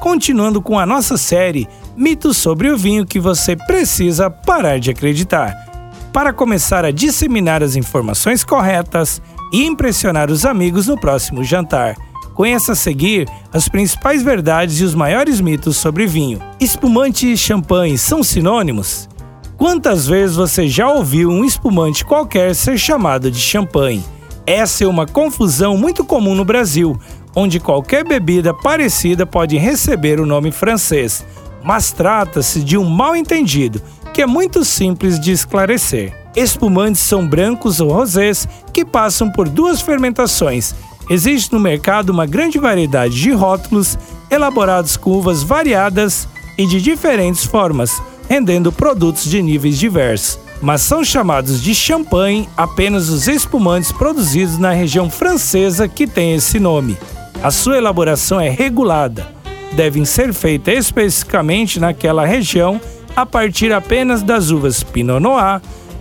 Continuando com a nossa série mitos sobre o vinho que você precisa parar de acreditar. Para começar a disseminar as informações corretas e impressionar os amigos no próximo jantar. Conheça a seguir as principais verdades e os maiores mitos sobre vinho. Espumante e champanhe são sinônimos? Quantas vezes você já ouviu um espumante qualquer ser chamado de champanhe? Essa é uma confusão muito comum no Brasil, onde qualquer bebida parecida pode receber o nome francês, mas trata-se de um mal-entendido que é muito simples de esclarecer. Espumantes são brancos ou rosés que passam por duas fermentações. Existe no mercado uma grande variedade de rótulos elaborados com uvas variadas e de diferentes formas, rendendo produtos de níveis diversos. Mas são chamados de champanhe apenas os espumantes produzidos na região francesa que tem esse nome. A sua elaboração é regulada, devem ser feitas especificamente naquela região a partir apenas das uvas Pinot Noir,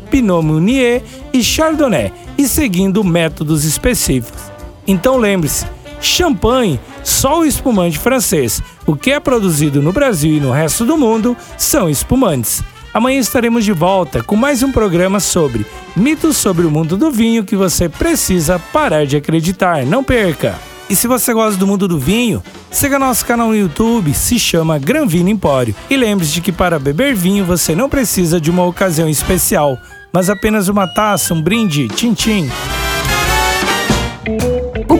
Pinot Meunier e Chardonnay e seguindo métodos específicos. Então lembre-se, champanhe, só o espumante francês. O que é produzido no Brasil e no resto do mundo são espumantes. Amanhã estaremos de volta com mais um programa sobre mitos sobre o mundo do vinho que você precisa parar de acreditar. Não perca! E se você gosta do mundo do vinho, siga nosso canal no YouTube, se chama Gran Vino Empório. E lembre-se que para beber vinho você não precisa de uma ocasião especial, mas apenas uma taça, um brinde, tchim-tchim. O